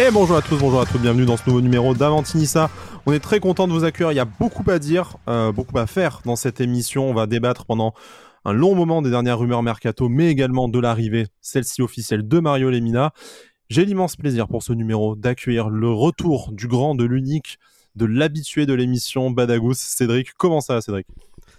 Et bonjour à tous, bonjour à tous, bienvenue dans ce nouveau numéro d'Avantinissa. On est très content de vous accueillir, il y a beaucoup à dire, euh, beaucoup à faire dans cette émission. On va débattre pendant un long moment des dernières rumeurs mercato, mais également de l'arrivée, celle-ci officielle, de Mario Lemina. J'ai l'immense plaisir pour ce numéro d'accueillir le retour du grand, de l'unique, de l'habitué de l'émission Badagous, Cédric. Comment ça Cédric?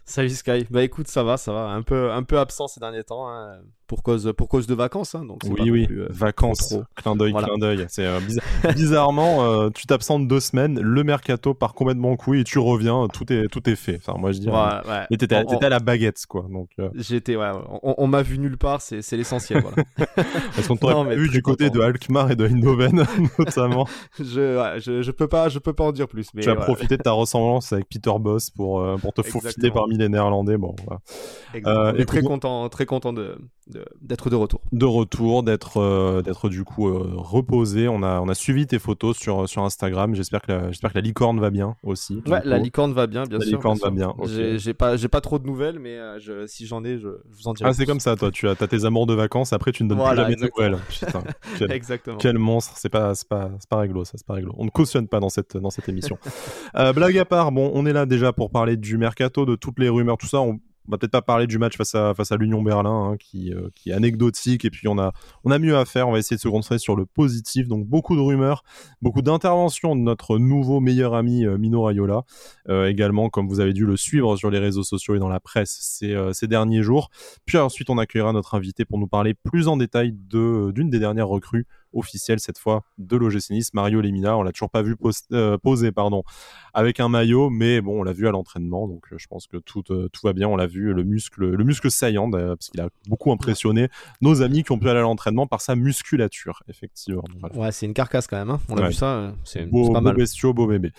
Salut Sky. Bah écoute, ça va, ça va. Un peu, un peu absent ces derniers temps hein, pour cause, pour cause de vacances. Hein, donc oui, oui. Euh, vacances. Clin d'œil, clin d'œil. C'est euh, bizarrement, euh, tu t'absentes deux semaines, le mercato part complètement en couille et tu reviens, tout est, tout est fait. Enfin, moi je dirais. Ouais, ouais. t'étais, à la baguette, quoi. Donc. J'étais, ouais. On, m'a vu nulle part, c'est, l'essentiel. Voilà. Parce qu'on t'aurait vu du côté de Alkmaar et de Eindhoven, notamment. je, je, je, peux pas, je peux pas en dire plus. Mais tu as profité de ta ressemblance avec Peter Boss pour, pour te parmi les Néerlandais. Bon, voilà. Euh, très content, très content de, d'être de, retour. De retour, d'être, euh, d'être du coup euh, reposé. On a, on a suivi tes photos sur, sur Instagram. J'espère que, la, j'espère que la licorne va bien aussi. Ouais, la licorne va bien, bien sûr. La licorne va bien. J'ai, pas, j'ai pas trop de nouvelles, mais je, si j'en ai, je, vous en dirai. Ah, c'est comme ça, toi. Tu as, as, tes amours de vacances. Après, tu ne donnes plus jamais de nouvelles. Putain, quel, exactement. Quel monstre. C'est pas, c'est pas, c'est pas réglo, ça. C'est pas réglo. On ne cautionne pas dans cette, dans cette émission. blague à part, bon, on est là déjà pour parler du mercato, de toutes les rumeurs, tout ça. On, va peut-être pas parler du match face à, l'Union Berlin, hein, qui, euh, qui est anecdotique, et puis on a, on a mieux à faire. On va essayer de se concentrer sur le positif. Donc beaucoup de rumeurs, beaucoup d'interventions de notre nouveau meilleur ami euh, Mino Raiola. Euh, également, comme vous avez dû le suivre sur les réseaux sociaux et dans la presse ces, derniers jours. Puis ensuite, on accueillera notre invité pour nous parler plus en détail d'une des dernières recrues officielle cette fois de l'OGC Nice, Mario Lemina. On l'a toujours pas vu euh, poser pardon, avec un maillot, mais bon, on l'a vu à l'entraînement, donc euh, je pense que tout, euh, tout va bien. On l'a vu, le muscle, le muscle saillant, parce qu'il a beaucoup impressionné nos amis qui ont pu aller à l'entraînement par sa musculature, effectivement. Ouais, c'est une carcasse quand même. Hein. On a vu ça, c'est pas mal. Beau bestiaux, beau bébé.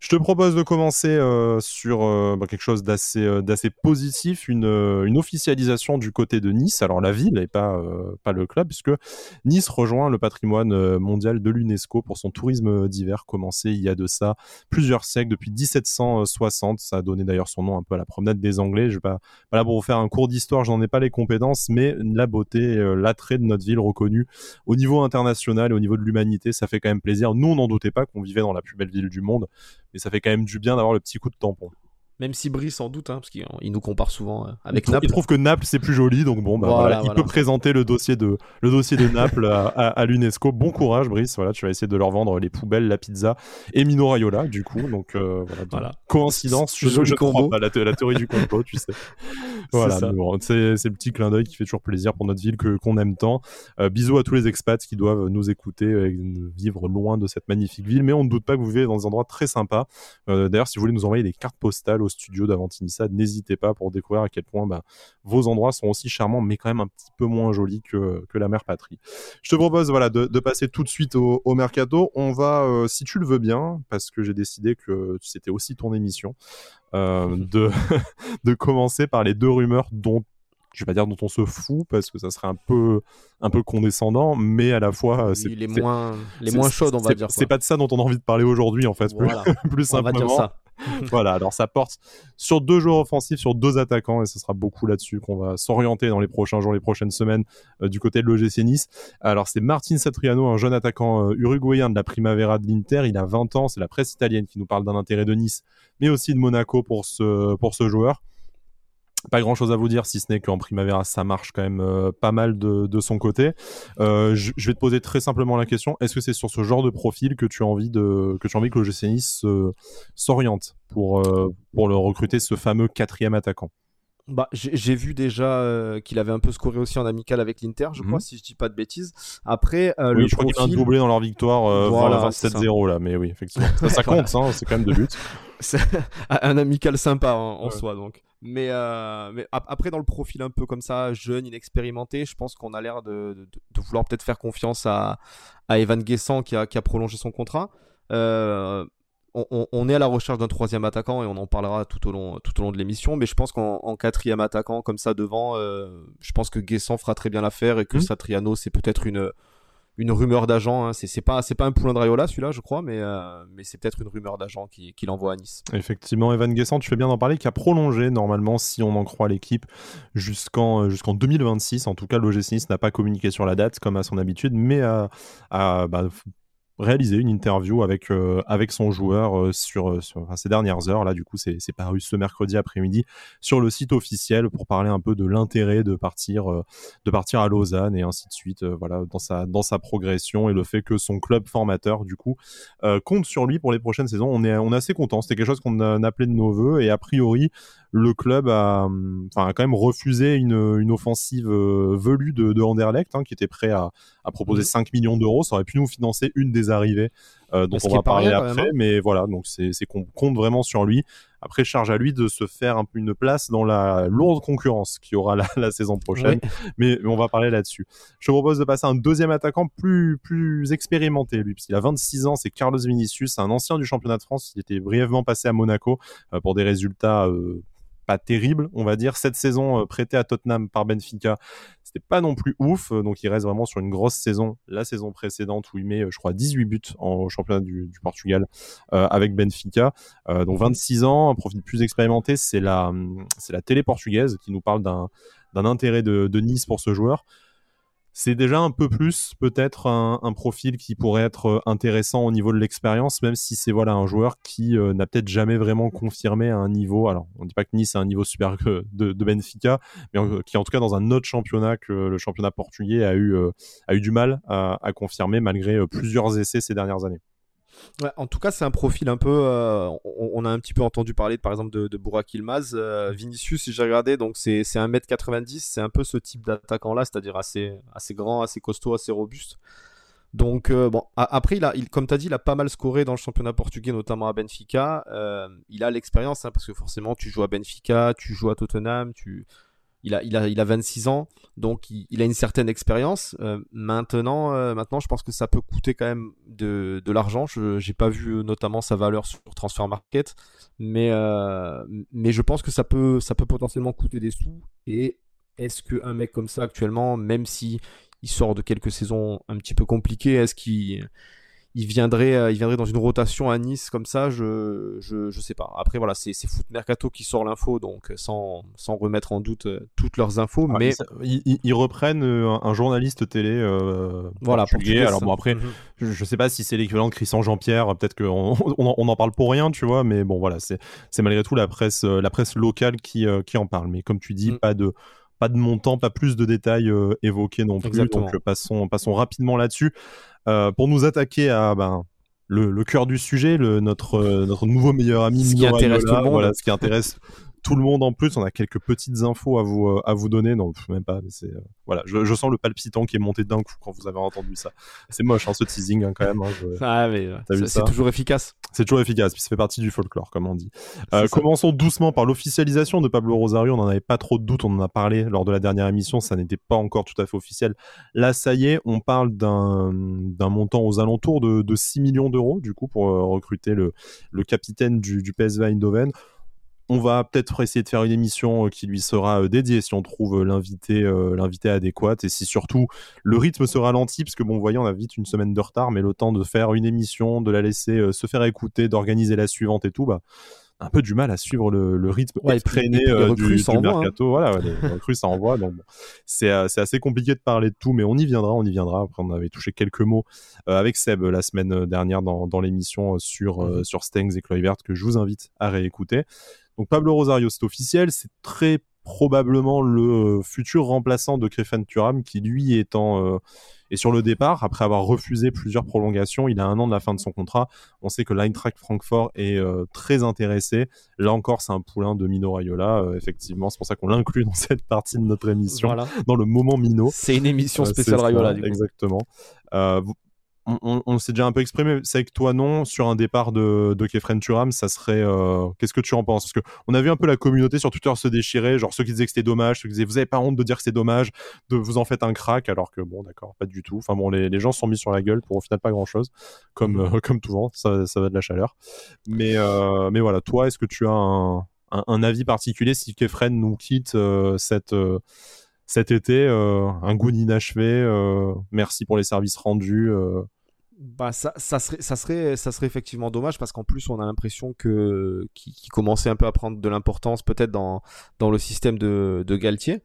Je te propose de commencer sur bah, quelque chose d'assez d'assez positif, une, une officialisation du côté de Nice. Alors la ville et pas pas le club, puisque Nice rejoint le patrimoine patrimoine euh, mondial de l'UNESCO pour son tourisme d'hiver commencé il y a de ça plusieurs siècles, depuis 1760. Ça a donné d'ailleurs son nom un peu à la promenade des Anglais. Je vais pas, là pour vous faire un cours d'histoire, j'en ai pas les compétences, mais la beauté, euh, l'attrait de notre ville reconnue au niveau international et au niveau de l'humanité, ça fait quand même plaisir. Nous, on n'en doutait pas qu'on vivait dans la plus belle ville du monde, mais ça fait quand même du bien d'avoir le petit coup de tampon. Même si Brice sans doute, hein, parce qu'il nous compare souvent euh, avec Naples. Il trouve que Naples c'est plus joli, donc bon, bah, il peut présenter le dossier de le dossier de Naples à, l'UNESCO. Bon courage, Brice. Voilà, tu vas essayer de leur vendre les poubelles, la pizza et Mino Raiola, du coup. Donc euh, voilà, coïncidence. Je, je, crois pas la, la, théorie du complot, tu sais. Voilà, c'est le petit clin d'œil qui fait toujours plaisir pour notre ville que qu'on aime tant. Euh, bisous à tous les expats qui doivent nous écouter et vivre loin de cette magnifique ville, mais on ne doute pas que vous vivez dans des endroits très sympas. D'ailleurs, si vous voulez nous envoyer des cartes postales studio d'Avantinissa, n'hésitez pas pour découvrir à quel point bah, vos endroits sont aussi charmants, mais quand même un petit peu moins jolis que, que la mère patrie. Je te propose voilà, de, passer tout de suite au, mercato. On va, euh, si tu le veux bien, parce que j'ai décidé que c'était aussi ton émission, euh, de, de commencer par les deux rumeurs dont je vais pas dire dont on se fout parce que ça serait un peu un peu condescendant mais à la fois c'est les moins les moins chaudes on va dire c'est pas de ça dont on a envie de parler aujourd'hui en fait plus, plus simplement on va dire ça. voilà, alors ça porte sur deux joueurs offensifs, sur deux attaquants, et ce sera beaucoup là-dessus qu'on va s'orienter dans les prochains jours, les prochaines semaines euh, du côté de l'OGC Nice. Alors c'est Martin Satriano, un jeune attaquant euh, uruguayen de la Primavera de l'Inter, il a 20 ans, c'est la presse italienne qui nous parle d'un intérêt de Nice, mais aussi de Monaco pour ce, pour ce joueur pas grand chose à vous dire si ce n'est qu'en Primavera ça marche quand même euh, pas mal de, de son côté. Euh, je, vais te poser très simplement la question est-ce que c'est sur ce genre de profil que tu as envie de que tu as envie que le GC Nice s'oriente pour euh, pour le recruter ce fameux quatrième attaquant? Bah, j'ai vu déjà qu'il avait un peu scoré aussi en amical avec l'Inter, je crois, mhm. si je dis pas de bêtises. Après, oui, je crois qu'il a un doublé dans leur victoire voilà, 27-0 là, mais oui, effectivement. Ça, compte, hein, c'est quand même deux buts. un amical sympa en soi, donc. Mais, euh, mais après, dans le profil un peu comme ça, jeune, inexpérimenté, je pense qu'on a l'air de, de, vouloir peut-être faire confiance à, à Evan Guessant qui a, qui a, prolongé son contrat. Euh, on, on, est à la recherche d'un troisième attaquant et on en parlera tout au long, tout au long de l'émission. Mais je pense qu'en quatrième attaquant, comme ça devant, euh, je pense que Guessant fera très bien l'affaire et que mmh. Satriano, c'est peut-être une, une rumeur d'agent. Hein. C'est pas un poulain de Rayola celui-là, je crois, mais euh, mais c'est peut-être une rumeur d'agent qui, l'envoie à Nice. Effectivement, Evan Guessant, tu fais bien d'en parler, qui a prolongé normalement, si on en croit l'équipe, jusqu'en euh, jusqu'en 2026. En tout cas, l'OGC Nice n'a pas communiqué sur la date comme à son habitude, mais à, à bah, réalisé une interview avec euh, avec son joueur euh, sur, ces dernières heures. Là, du coup, c'est paru ce mercredi après-midi sur le site officiel pour parler un peu de l'intérêt de partir de partir à Lausanne et ainsi de suite. voilà, dans sa dans sa progression et le fait que son club formateur, du coup, compte sur lui pour les prochaines saisons. On est on est assez content. C'était quelque chose qu'on a appelé de nos voeux et a priori le club a, enfin, a quand même refusé une, une offensive euh, velue de, de Anderlecht, hein, qui était prêt à, à proposer 5 millions d'euros. Ça aurait pu nous financer une des arrivées euh, dont on va parler après. Hein. Mais voilà, donc c'est qu'on compte vraiment sur lui. Après, charge à lui de se faire un peu une place dans la lourde concurrence qui aura la, la saison prochaine. Mais, on va parler là-dessus. Je propose de passer à un deuxième attaquant plus, plus expérimenté, lui, puisqu'il a 26 ans. C'est Carlos Vinicius, un ancien du championnat de France. Il était brièvement passé à Monaco euh, pour des résultats euh, pas terrible, on va dire. Cette saison euh, prêtée à Tottenham par Benfica, c'était pas non plus ouf. Euh, donc il reste vraiment sur une grosse saison. La saison précédente où il met, euh, je crois, 18 buts en championnat du, Portugal avec Benfica. donc 26 ans, un profil plus expérimenté. C'est la, c'est la télé portugaise qui nous parle d'un, d'un intérêt de, de Nice pour ce joueur c'est déjà un peu plus peut-être un, profil qui pourrait être euh, intéressant au niveau de l'expérience, même si c'est voilà un joueur qui euh, n'a peut-être jamais vraiment confirmé à un niveau. Alors, on ne dit pas que Nice est un niveau super de, Benfica, mais qui en tout cas dans un autre championnat que le championnat portugais euh, a eu du mal à confirmer malgré plusieurs essais ces dernières années en tout cas, c'est un profil un peu. Euh, on, a un petit peu entendu parler, par exemple, de, de Burak. Euh, Vinicius, si j'ai regardé, donc c'est 1m90. C'est un peu ce type d'attaquant-là, c'est-à-dire assez, grand, assez costaud, assez robuste. Donc, euh, bon, après, il, comme tu as dit, il a pas mal scoré dans le championnat portugais, notamment à Benfica. il a l'expérience, hein, parce que forcément, tu joues à Benfica, tu joues à Tottenham, tu il a, il a, il a 26 ans, donc il, a une certaine expérience. Euh, maintenant, euh, maintenant, je pense que ça peut coûter quand même de, de l'argent. Je n'ai pas vu notamment sa valeur sur Transfer Market, mais, euh, mais je pense que ça peut, ça peut potentiellement coûter des sous. Et est-ce qu'un mec comme ça actuellement, même si sort de quelques saisons un petit peu compliquées, est-ce qu'il il viendrait, euh, il viendrait dans une rotation à Nice comme ça, je, je, je sais pas. Après, voilà, c'est Foot Mercato qui sort l'info, donc euh, sans, sans, remettre en doute euh, toutes leurs infos. mais ils, reprennent un, journaliste télé. voilà, portugais. Alors bon, après, mhm. je, sais pas si c'est l'équivalent de Christian Jean-Pierre. Peut-être qu'on on, on, en parle pour rien, tu vois. Mais bon, voilà, c'est malgré tout la presse, la presse locale qui, qui en parle. Mais comme tu dis, mm. pas de pas de montant, pas plus de détails évoqués non plus. Donc passons, passons rapidement là-dessus. Euh, pour nous attaquer à ben, le, cœur du sujet, le, notre, euh, notre nouveau meilleur ami. Ce qui intéresse tout le monde. Voilà, ce qui intéresse tout le monde en plus. On a quelques petites infos à vous, euh, à vous donner. Non, même pas. c'est, euh, voilà, je, sens le palpitant qui est monté d'un coup quand vous avez entendu ça. C'est moche, hein, ce teasing, hein, quand même. Hein, ah, mais c'est toujours efficace. C'est toujours efficace, puis ça fait partie du folklore, comme on dit. Euh, commençons doucement par l'officialisation de Pablo Rosario. On n'en avait pas trop de doutes, on en a parlé lors de la dernière émission, ça n'était pas encore tout à fait officiel. Là, ça y est, on parle d'un, d'un montant aux alentours de, de 6 millions d'euros, du coup, pour recruter le, le capitaine du, du PSV Eindhoven on va peut-être essayer de faire une émission euh, qui lui sera euh, dédiée si on trouve euh, l'invité l'invité adéquat et si surtout le rythme se ralentit parce que bon vous voyez on a vite une semaine de retard mais le temps de faire une émission de la laisser se faire écouter d'organiser la suivante et tout bah un peu du mal à suivre le, rythme ouais, effréné du, du hein. mercato. Voilà, les recrues, ça envoie. Donc, c'est assez compliqué de parler de tout, mais on y viendra, on y viendra. Après, on avait touché quelques mots avec Seb la semaine dernière dans, dans l'émission sur, mmh sur Stengs et Kluivert que je vous invite à réécouter. Donc Pablo Rosario, c'est officiel, c'est très probablement le euh, futur remplaçant de Krefan Turam qui lui étant euh, est sur le départ après avoir refusé plusieurs prolongations. Il a un an de la fin de son contrat. On sait que l'Eintracht Francfort est euh, très intéressé. Là encore, c'est un poulain de Mino Raiola. effectivement, c'est pour ça qu'on l'inclut dans cette partie de notre émission, dans le moment Mino. C'est une émission spéciale Raiola. Du coup. On, s'est déjà un peu exprimé. C'est que toi, non, sur un départ de, de Kefren Turam, ça serait. Euh, qu'est-ce que tu en penses? Parce qu'on a vu un peu la communauté sur Twitter se déchirer, genre ceux qui disaient que c'était dommage, ceux qui disaient vous avez pas honte de dire que c'est dommage, de vous en faites un crack, alors que bon, d'accord, pas du tout. Enfin bon, les, gens se sont mis sur la gueule pour au final pas grand chose, comme, mmh. euh, comme tout vent, ça, ça va de la chaleur. Mais, euh, mais voilà, toi, est-ce que tu as un, avis particulier si Kefren nous quitte cette cet été, un goût inachevé. merci pour les services rendus bah ça, ça, serait, ça, serait, ça serait effectivement dommage parce qu'en plus on a l'impression que qui, commençait un peu à prendre de l'importance peut-être dans, dans le système de, de Galtier.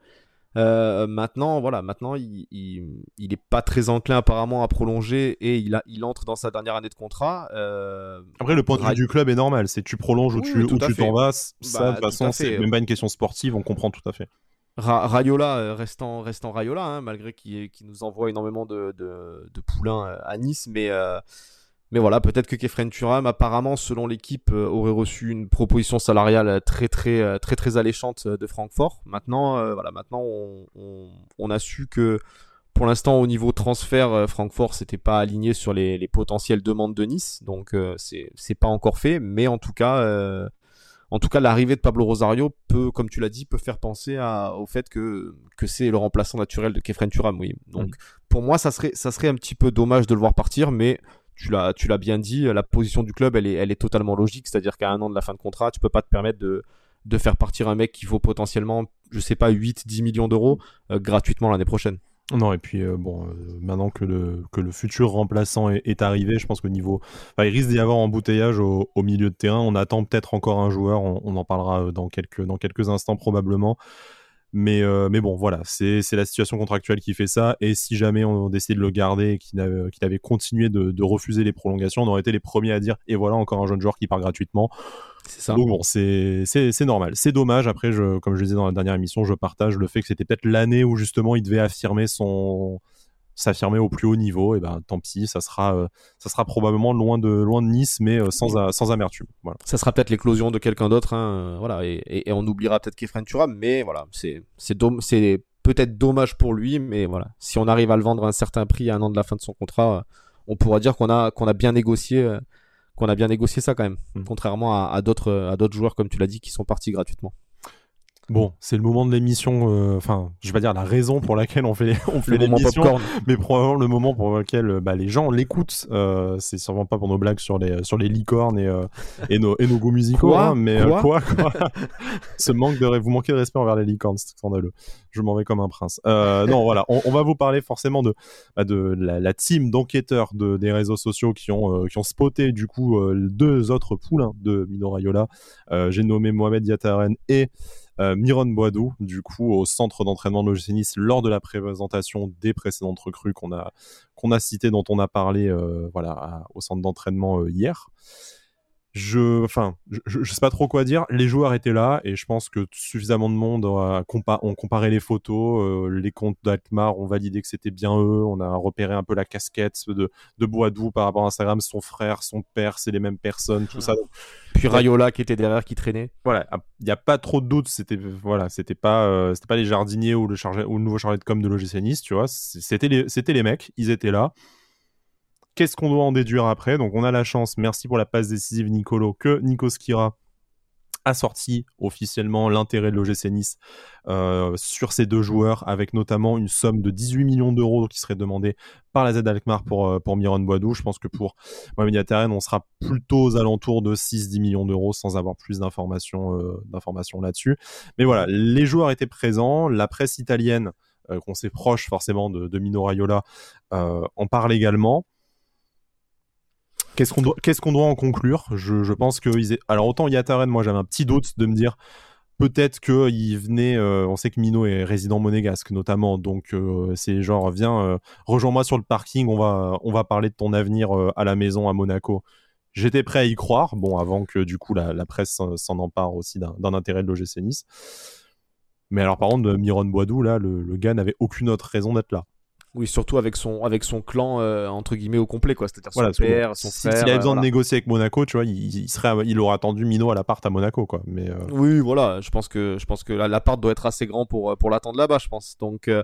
Euh, maintenant, voilà, maintenant, il, il, est pas très enclin apparemment à prolonger et il, a, il entre dans sa dernière année de contrat. Euh, Après, le point de vue du club est normal, c'est tu prolonges ou tu t'en vas. Ça, bah, de toute façon, c'est même pas une question sportive, on comprend tout à fait. Rayola, euh, restant, Rayola, hein, malgré qu'il nous envoie énormément de, de, poulains à Nice, mais mais voilà, peut-être que Kefren Turam, apparemment, selon l'équipe, euh, aurait reçu une proposition salariale très très euh, alléchante euh, de Francfort. Maintenant, on, a su que pour l'instant, au niveau transfert, Francfort s'était pas aligné sur les, potentielles demandes de Nice, donc c'est c'est pas encore fait. Mais en tout cas, en tout cas, l'arrivée de Pablo Rosario peut, comme tu l'as dit, peut faire penser au fait que, que c'est le remplaçant naturel de Kefren Turam. Oui. Donc, mm. pour moi, ça serait, ça serait un petit peu dommage de le voir partir, mais tu l'as, tu l'as bien dit, la position du club, elle est, elle est totalement logique. C'est-à-dire qu'à un an de la fin de contrat, tu peux pas te permettre de, de faire partir un mec qui vaut potentiellement, je sais pas, 8, 10 millions d'euros euh, gratuitement l'année prochaine. Non, et puis euh, bon, euh, maintenant que le, futur remplaçant est, arrivé, je pense qu'au niveau. il risque d'y avoir embouteillage au, milieu de terrain. On attend peut-être encore un joueur, on, en parlera dans quelques, dans quelques instants probablement. Mais, euh, bon, voilà, c'est la situation contractuelle qui fait ça. Et si jamais on décidait de le garder et qu'il avait, continué de, refuser les prolongations, on aurait été les premiers à dire et voilà, encore un jeune joueur qui part gratuitement. C'est ça. Donc bon, c'est normal. C'est dommage. Après, je, comme je le disais dans la dernière émission, je partage le fait que c'était peut-être l'année où justement il devait affirmer son, s'affirmer au plus haut niveau, et ben tant pis, ça sera, euh, ça sera probablement loin de, loin de Nice, mais euh, sans, sans amertume. Voilà. Ça sera peut-être l'éclosion de quelqu'un d'autre, hein, euh, voilà, et, et, on oubliera peut-être Kefren Turam, mais voilà, c'est, peut-être dommage pour lui, mais voilà, si on arrive à le vendre à un certain prix à un an de la fin de son contrat, on pourra dire qu'on a, qu'on a bien négocié, qu'on a bien négocié ça quand même, mmh. contrairement à, à d'autres, à d'autres joueurs comme tu l'as dit qui sont partis gratuitement. Bon, c'est le moment de l'émission, euh, enfin, je vais pas dire la raison pour laquelle on fait, on fait l'émission, mais probablement le moment pour lequel euh, bah, les gens l'écoutent. Euh, c'est sûrement pas pour nos blagues sur les, sur les licornes et, et, nos, et nos goûts musicaux, quoi hein, mais quoi, quoi, Ce manque de, vous manquez de respect envers les licornes, c'est scandaleux. Je m'en vais comme un prince. non, voilà, on, va vous parler forcément de, bah, de la, team d'enquêteurs de, des réseaux sociaux qui ont, qui ont spoté du coup deux autres poules de Mino Raiola. J'ai nommé Mohamed Yataren et euh, Miron Boadou, du coup, au centre d'entraînement de l'OGC lors de la présentation des précédentes recrues qu'on a, citées, dont on a parlé euh, au centre d'entraînement euh, hier je, enfin, je, sais pas trop quoi dire. Les joueurs étaient là et je pense que suffisamment de monde a ont comparé les photos. les comptes d'Alkmaar ont validé que c'était bien eux. On a repéré un peu la casquette de, de Boadou par rapport à Instagram. Son frère, son père, c'est les mêmes personnes, tout ça. Puis Rayola qui était derrière, qui traînait. Voilà, il n'y a pas trop de doutes. C'était voilà, c'était pas, euh, c'était pas les jardiniers ou le chargé ou le nouveau chargé de com de l'OGC Nice, tu vois. C'était les, c'était les mecs. Ils étaient là. Qu'est-ce qu'on doit en déduire après? Donc on a la chance, merci pour la passe décisive Nicolo, que Nico Skira a sorti officiellement l'intérêt de l'OGC Nice euh, sur ces deux joueurs, avec notamment une somme de 18 millions d'euros qui serait demandée par la Z Alkmaar pour, euh, pour Miron Boadou. Je pense que pour Mohamed Yataren, on sera plutôt aux alentours de 6-10 millions d'euros sans avoir plus d'informations euh, d'informations là-dessus. Mais voilà, les joueurs étaient présents, la presse italienne, qu'on sait proche forcément de, de Mino Raiola, en parle également. Qu'est-ce qu'on doit, en conclure? Je, pense que ils alors autant Yataren, moi j'avais un petit doute de me dire peut-être que il venait. Euh, on sait que Mino est résident monégasque notamment, donc euh, c'est genre viens euh, rejoins-moi sur le parking, on va on va parler de ton avenir à la maison à Monaco. J'étais prêt à y croire, bon avant que du coup la, presse s'en empare aussi d'un intérêt de l'OGC Nice. Mais alors par contre, Miron Boidou là, le gars n'avait aucune autre raison d'être là. Oui, surtout avec son, avec son clan, euh, entre guillemets, au complet, quoi. C'est-à-dire son père, son frère. S'il avait besoin de négocier avec Monaco, tu vois, il, serait, il aurait attendu Mino à l'appart à Monaco, quoi. Mais, euh, Oui, voilà, je pense que, je pense que l'appart doit être assez grand pour, pour l'attendre là-bas, je pense. Donc, euh,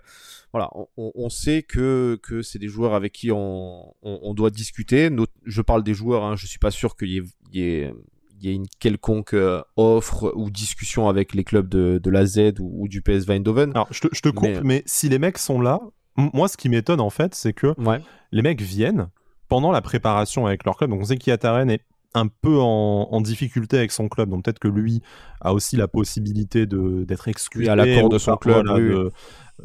voilà, on, on, sait que, que c'est des joueurs avec qui on, on, doit discuter. je parle des joueurs, hein, je suis pas sûr qu'il y ait, y ait il y ait une quelconque offre ou discussion avec les clubs de, de la Z ou, du PSV Eindhoven. Alors, je te, je te coupe, mais... mais... si les mecs sont là, moi, ce qui m'étonne en fait, c'est que les mecs viennent pendant la préparation avec leur club. Donc on sait qu'Yataren est un peu en, difficulté avec son club, donc peut-être que lui a aussi la possibilité d'être exclu à l'accord de son club.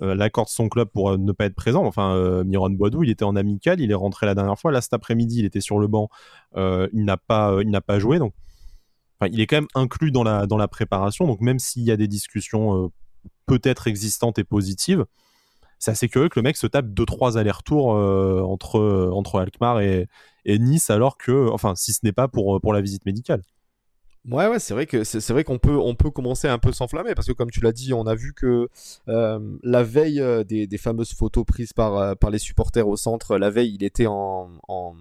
Euh, l'accord de son club pour euh, ne pas être présent. Enfin, euh, Miron Boadou, il était en amical, il est rentré la dernière fois. Là, cet après-midi, il était sur le banc, il n'a pas, il n'a pas joué. Donc, il est quand même inclus dans la dans la préparation. Donc, même s'il y a des discussions peut-être existante et positive, c'est assez curieux que le mec se tape 2-3 allers-retours entre, entre Alkmaar et, et, Nice, alors que, enfin, si ce n'est pas pour, pour la visite médicale. Ouais, ouais, c'est vrai que c'est vrai qu'on peut on peut commencer à un peu s'enflammer parce que comme tu l'as dit, on a vu que euh, la veille euh, des, des, fameuses photos prises par euh, par les supporters au centre, la veille, il était en, en...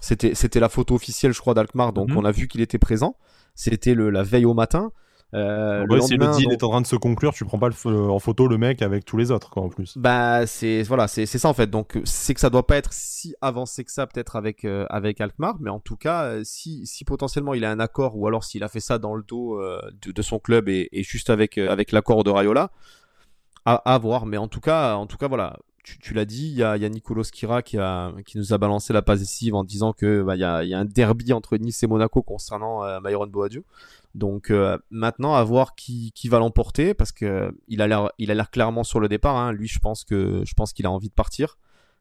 c'était c'était la photo officielle, je crois, d'Alkmaar, donc mhm. on a vu qu'il était présent. C'était le la veille au matin. Euh, le si le deal est en train de se conclure, tu prends pas en photo le mec avec tous les autres, quoi, en plus. Bah, c'est voilà, c'est ça en fait. Donc, c'est que ça doit pas être si avancé que ça, peut-être avec euh, avec Alkmaar, mais en tout cas, euh, si si potentiellement il a un accord, ou alors s'il a fait ça dans le dos euh, de, son club et, et juste avec avec l'accord de Rayola, à, à, voir. Mais en tout cas, en tout cas, voilà, tu, l'as dit, il y a, Nicolas Skira qui, nous a balancé la passe décisive en disant que bah, y, a, un derby entre Nice et Monaco concernant euh, Myron Boadio. Donc euh, maintenant à voir qui, va l'emporter parce que il a l'air clairement sur le départ. Hein. Lui, je pense qu'il a envie de partir.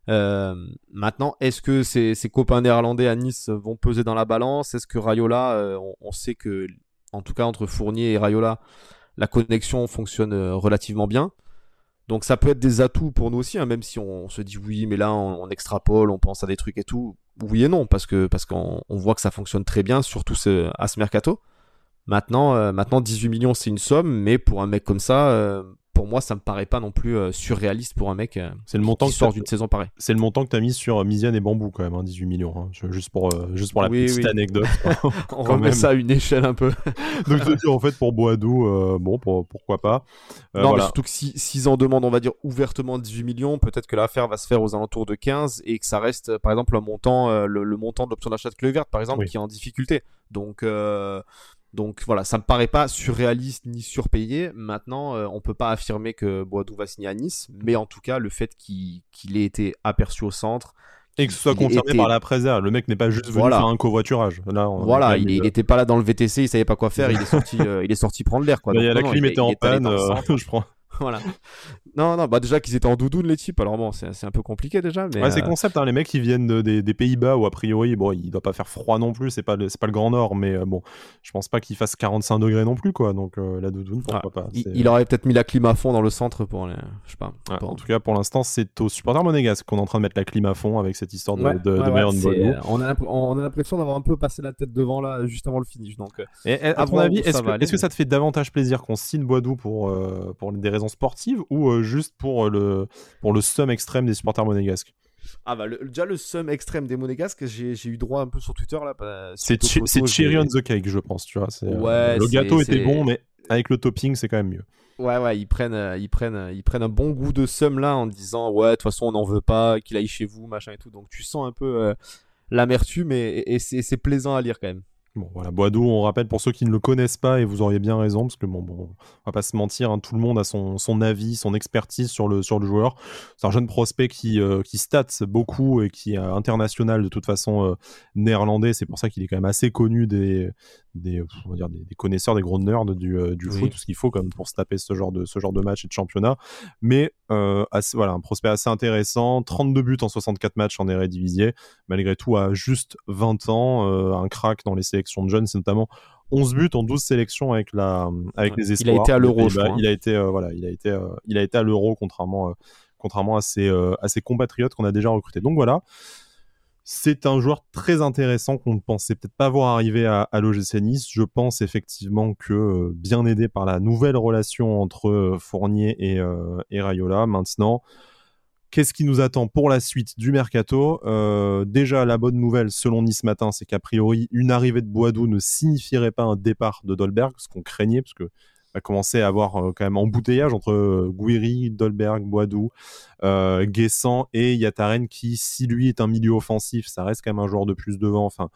Euh, maintenant, est-ce que ses, ses, copains néerlandais à Nice vont peser dans la balance? Est-ce que Rayola, euh, on, on, sait que en tout cas entre Fournier et Rayola, la connexion fonctionne relativement bien. Donc ça peut être des atouts pour nous aussi, hein, même si on, se dit oui, mais là on, extrapole, on pense à des trucs et tout. Oui et non, parce que qu'on voit que ça fonctionne très bien, surtout à ce mercato. Maintenant, euh, maintenant 18 millions c'est une somme, mais pour un mec comme ça, euh, pour moi, ça me paraît pas non plus euh, surréaliste pour un mec euh, c'est le montant qui sort d'une saison pareille. C'est le montant que tu as mis sur euh, Misiane et Bambou quand même, 18 hein, millions. Hein. juste pour, juste pour la petite anecdote. On remet ça à une échelle un peu. Donc je dis en fait pour Boadou, bon, pourquoi pas. non, mais surtout que s'ils si, en demandent, on va dire ouvertement 18 millions, peut-être que l'affaire va se faire aux alentours de 15 et que ça reste par exemple un montant, le, montant de l'option d'achat de Clé par exemple, qui est en difficulté. Donc donc voilà, ça me paraît pas surréaliste ni surpayé. Maintenant, euh, on peut pas affirmer que Boadou va signer à Nice, mais en tout cas, le fait qu'il ait été aperçu au centre. Et que ce soit confirmé par la préserve. Le mec n'est pas juste venu faire un covoiturage. voilà, il, n'était pas là dans le VTC, il savait pas quoi faire, il est sorti, euh, il est sorti prendre l'air. Quoi. la clim était en panne, euh, je prends. voilà. Non, non, bah déjà qu'ils étaient en doudoune les types, alors bon, c'est un peu compliqué déjà. Mais ouais, c'est euh, concept, hein, les mecs qui viennent des, Pays-Bas où a priori, bon, il doit pas faire froid non plus, c'est pas, le, pas le Grand Nord, mais euh, bon, je pense pas qu'il fasse 45 degrés non plus, quoi. Donc euh, la doudoune, pourquoi pas. Il, aurait peut-être mis la clim à fond dans le centre pour les... Je sais pas. en tout cas, pour l'instant, c'est au supporter monégasque qu'on est en train de mettre la clim à fond avec cette histoire de, de, de On a, on a l'impression d'avoir un peu passé la tête devant là, juste avant le finish. Donc, et, à ton avis, est-ce que, est que, ça te fait davantage plaisir qu'on signe Boisdou pour, pour des raisons sportives ou juste pour le, pour le sum extrême des supporters monégasques ah bah déjà le sum extrême des monégasques, j'ai eu droit un peu sur Twitter là. Bah, c'est cherry on the cake, je pense, tu vois. Euh, ouais, le gâteau était bon, mais avec le topping, c'est quand même mieux. Ouais, ouais, ils prennent, euh, ils prennent, euh, ils prennent un bon goût de sum là en disant ouais, de toute façon on n'en veut pas, qu'il aille chez vous, machin et tout. Donc tu sens un peu l'amertume et, et c'est plaisant à lire quand même. Bon, voilà, on rappelle pour ceux qui ne le connaissent pas, et vous auriez bien raison, parce que bon, bon on va pas se mentir, hein, tout le monde a son, avis, son expertise sur le, joueur. C'est un jeune prospect qui, euh, qui stats beaucoup et qui est international de toute façon euh, néerlandais. C'est pour ça qu'il est quand même assez connu des, des, on va dire des, connaisseurs, des gros nerds du, euh, du foot, tout ce qu'il faut comme pour se taper ce genre de, ce genre de match et de championnat. Mais euh, voilà, un prospect assez intéressant, 32 buts en 64 matchs en Eredivisie, malgré tout à juste 20 ans, euh, un crack dans les sélections de jeunes, c'est notamment 11 buts en 12 sélections avec la avec les espoirs. Il a été à l'Euro, je Il a été voilà, il a été il a été à l'Euro contrairement contrairement à ses à ses compatriotes qu'on a déjà recrutés. Donc voilà. C'est un joueur très intéressant qu'on ne pensait peut-être pas voir arriver à, à l'OGC Nice. Je pense effectivement que euh, bien aidé par la nouvelle relation entre euh, Fournier et, euh, et Rayola. Maintenant, qu'est-ce qui nous attend pour la suite du mercato? Déjà, la bonne nouvelle selon Nice matin, c'est qu'a priori, une arrivée de Boadou ne signifierait pas un départ de Dolberg, ce qu'on craignait, parce que va commencer à avoir euh, quand même embouteillage entre euh, Guiri, Dolberg, Boadou, euh, Guessant et Yataren qui, si lui est un milieu offensif, ça reste quand même un joueur de plus devant. Enfin,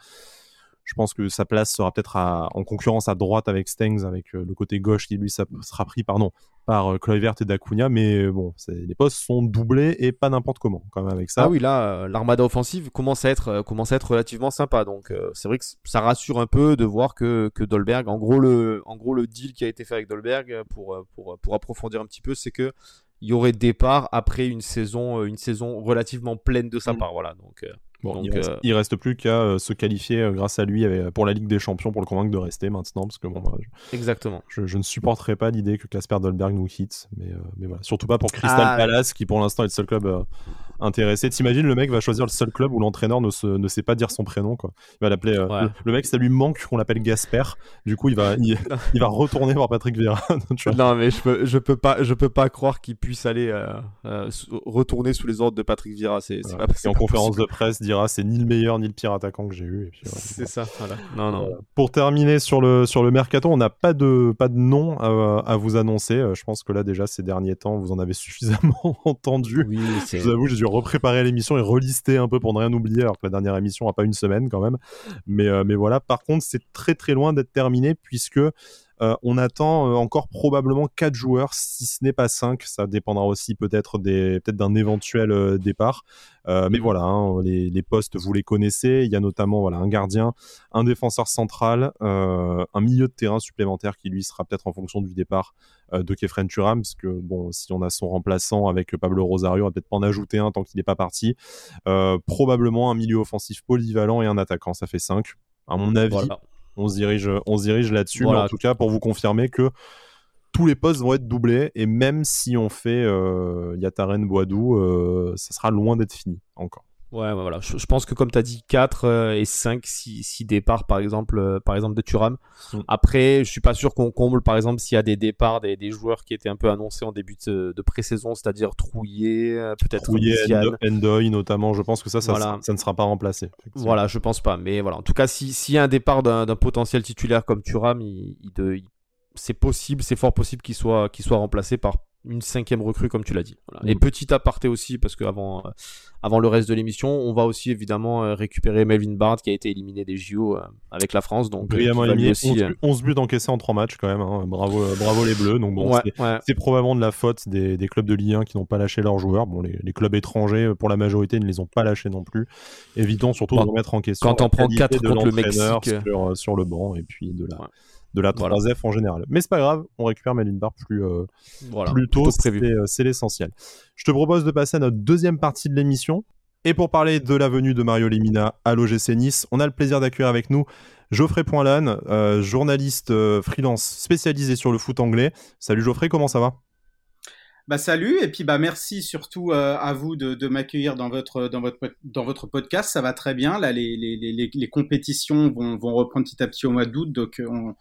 je pense que sa place sera peut-être en concurrence à droite avec Stengs, avec le côté gauche qui lui sera pris pardon, par Kluivert et Dacunia. Mais bon, les postes sont doublés et pas n'importe comment quand même avec ça. Ah oui, là, l'armada offensive commence à être, commence à être relativement sympa. Donc c'est vrai que ça rassure un peu de voir que, que Dolberg, en gros, le, en gros, le deal qui a été fait avec Dolberg pour, pour, pour approfondir un petit peu, c'est que il y aurait départ après une saison, une saison relativement pleine de sa mm. part. Voilà, donc Bon, il, reste, plus qu'à se qualifier grâce à lui pour la Ligue des Champions pour le convaincre de rester maintenant. Parce que bon, Exactement. Je, ne supporterai pas l'idée que Casper Dolberg nous quitte. Mais, mais voilà. Surtout pas pour Crystal ah, Palace, qui pour l'instant est le seul club intéressé. T'imagines, le mec va choisir le seul club où l'entraîneur ne, ne sait pas dire son prénom. Quoi. Il va l'appeler. le, mec, ça lui manque qu'on l'appelle Gasper. Du coup, il va, il, va retourner voir Patrick Vieira. non, mais je peux, je peux pas, je peux pas croire qu'il puisse aller euh, euh, retourner sous les ordres de Patrick Vieira. C'est, et en conférence de presse, dira c'est ni le meilleur ni le pire attaquant que j'ai eu. c'est ça. Voilà. Non, non. Pour terminer sur le sur le mercato, on n'a pas de pas de nom à, vous annoncer. Euh, je pense que là déjà ces derniers temps, vous en avez suffisamment entendu. Oui, je vous avoue, j'ai dû repréparer l'émission et relister un peu pour ne rien oublier, alors que la dernière émission a pas une semaine quand même. Mais mais voilà. Par contre, c'est très très loin d'être terminé puisque euh, on attend euh, encore probablement 4 joueurs, si ce n'est pas 5. Ça dépendra aussi peut-être peut-être d'un éventuel euh, départ. mais voilà, hein, les, postes, vous les connaissez. Il y a notamment un gardien, un défenseur central, un milieu de terrain supplémentaire qui lui sera peut-être en fonction du départ de Kefren Turam, parce que bon, si on a son remplaçant avec Pablo Rosario, on va peut-être pas en ajouter un tant qu'il n'est pas parti. probablement un milieu offensif polyvalent et un attaquant, ça fait 5. À mon avis, on se dirige, on se dirige là-dessus. en tout cas, pour vous confirmer que tous les postes vont être doublés et même si on fait euh, Yataren Boadou, euh, ça sera loin d'être fini encore. Ouais, voilà. Je, pense que comme tu as dit, 4 euh, et 5, 6, départs par exemple, euh, par exemple de Turam. Mm. Après, je suis pas sûr qu'on comble par exemple s'il y a des départs des, des, joueurs qui étaient un peu annoncés en début de, pré-saison, c'est-à-dire Trouillet, euh, peut-être Trouillet, Endoy notamment. Je pense que ça, ça, ça, ne sera pas remplacé. Voilà, je pense pas. Mais voilà, en tout cas, s'il y a un départ d'un potentiel titulaire comme Turam, il, c'est possible, c'est fort possible qu'il soit, qu'il soit remplacé par une cinquième recrue comme tu l'as dit. Et mm. petit aparté aussi parce que avant, euh, avant le reste de l'émission, on va aussi évidemment euh, récupérer Melvin Bard qui a été éliminé des JO euh, avec la France. Donc brillamment éliminé. Aussi, 11, buts encaissés en 3 matchs quand même. Hein. Bravo, bravo les Bleus. Donc bon, c'est probablement de la faute des, des clubs de Ligue 1 qui n'ont pas lâché leurs joueurs. Bon, les, les, clubs étrangers pour la majorité ne les ont pas lâchés non plus. Évitons surtout de remettre en question quand on prend 4 contre le Mexique sur, sur, le banc et puis de la de la 3F en général. Mais c'est pas grave, on récupère Melvin Bar plus, euh, plus tôt, euh, c'est l'essentiel. Je te propose de passer à notre deuxième partie de l'émission. Et pour parler de la venue de Mario Lemina à l'OGC Nice, on a le plaisir d'accueillir avec nous Geoffrey Poinlan, euh, journaliste freelance spécialisé sur le foot anglais. Salut Geoffrey, comment ça va? Bah salut et puis bah merci surtout à vous de, de m'accueillir dans votre dans votre dans votre podcast ça va très bien là les les, les, les compétitions vont, vont reprendre petit à petit au mois d'août donc on,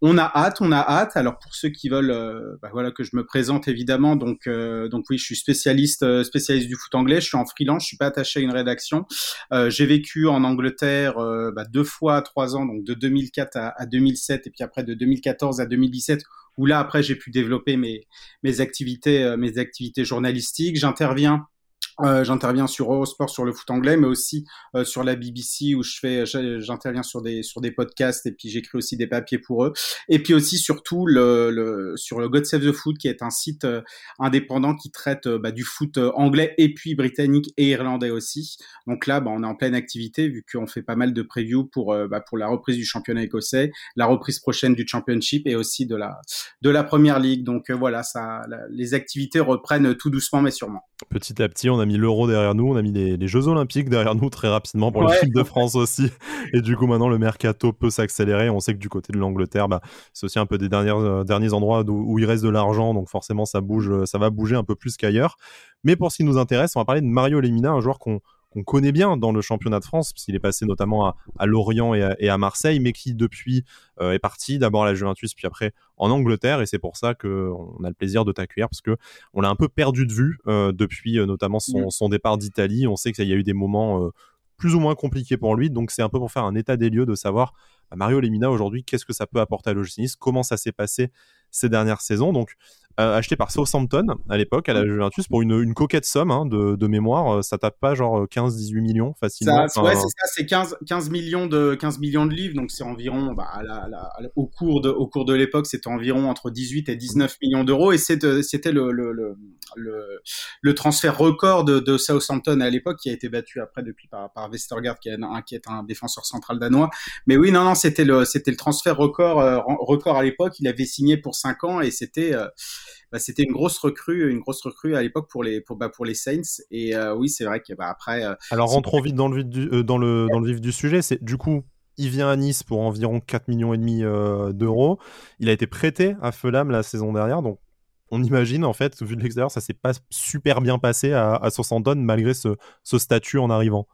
on a hâte, on a hâte. Alors pour ceux qui veulent, euh, bah voilà que je me présente évidemment. Donc euh, donc oui, je suis spécialiste euh, spécialiste du foot anglais. Je suis en freelance, je suis pas attaché à une rédaction. j'ai vécu en Angleterre bah, deux fois trois ans, donc de 2004 à, à, 2007 et puis après de 2014 à 2017 où là après j'ai pu développer mes mes activités mes activités journalistiques. J'interviens euh, j'interviens sur Eurosport sur le foot anglais, mais aussi euh, sur la BBC où je fais, j'interviens sur des sur des podcasts et puis j'écris aussi des papiers pour eux. Et puis aussi surtout le, le sur le God Save the Foot qui est un site euh, indépendant qui traite bah, du foot anglais et puis britannique et irlandais aussi. Donc là, bah, on est en pleine activité vu qu'on fait pas mal de previews pour bah, pour la reprise du championnat écossais, la reprise prochaine du Championship et aussi de la de la Première Ligue. Donc voilà, ça, les activités reprennent tout doucement mais sûrement. Petit à petit, on a mis l'Euro derrière nous, on a mis les, Jeux Olympiques derrière nous très rapidement pour l'équipe de France aussi. Et du coup, maintenant, le mercato peut s'accélérer. On sait que du côté de l'Angleterre, bah, c'est aussi un peu des dernières, euh, derniers endroits où, il reste de l'argent. Donc forcément, ça bouge, ça va bouger un peu plus qu'ailleurs. Mais pour ce qui nous intéresse, on va parler de Mario Lemina, un joueur qu'on qu'on connaît bien dans le championnat de France, puisqu'il est passé notamment à, Lorient et à, Marseille, mais qui depuis euh, est parti d'abord à la Juventus, puis après en Angleterre, et c'est pour ça qu'on a le plaisir de t'accueillir, parce que on l'a un peu perdu de vue euh, depuis euh, notamment son, départ d'Italie. On sait qu'il y a eu des moments plus ou moins compliqués pour lui, donc c'est un peu pour faire un état des lieux de savoir Mario Lemina aujourd'hui, qu'est-ce que ça peut apporter à l'OGC comment ça s'est passé ces dernières saisons? Donc euh, acheté par Southampton à l'époque à la Juventus pour une, une coquette somme hein, de, de, mémoire. Euh, ça tape pas genre 15-18 euh, millions facilement. Ça, ouais, c'est ça, c'est 15, 15, millions de 15 millions de livres, donc c'est environ bah, à la, la, au cours de au cours de l'époque, c'était environ entre 18 et 19 millions d'euros et c'était le le, le, le, le transfert record de, de Southampton à l'époque qui a été battu après depuis par, par Westergaard qui est, un, qui est un défenseur central danois. Mais oui, non, non, c'était le c'était le transfert record record à l'époque. Il avait signé pour 5 ans et c'était bah, c'était une grosse recrue, une grosse recrue à l'époque pour les pour, bah, pour les Saints. Et oui, c'est vrai que bah, après. Alors rentrons vite dans le vif du, dans le dans le vif du sujet. C'est du coup il vient à Nice pour environ 4 millions et demi d'euros. Il a été prêté à Fulham la saison dernière, donc on imagine en fait, vu de l'extérieur, ça s'est pas super bien passé à, à Southampton malgré ce, statut en arrivant.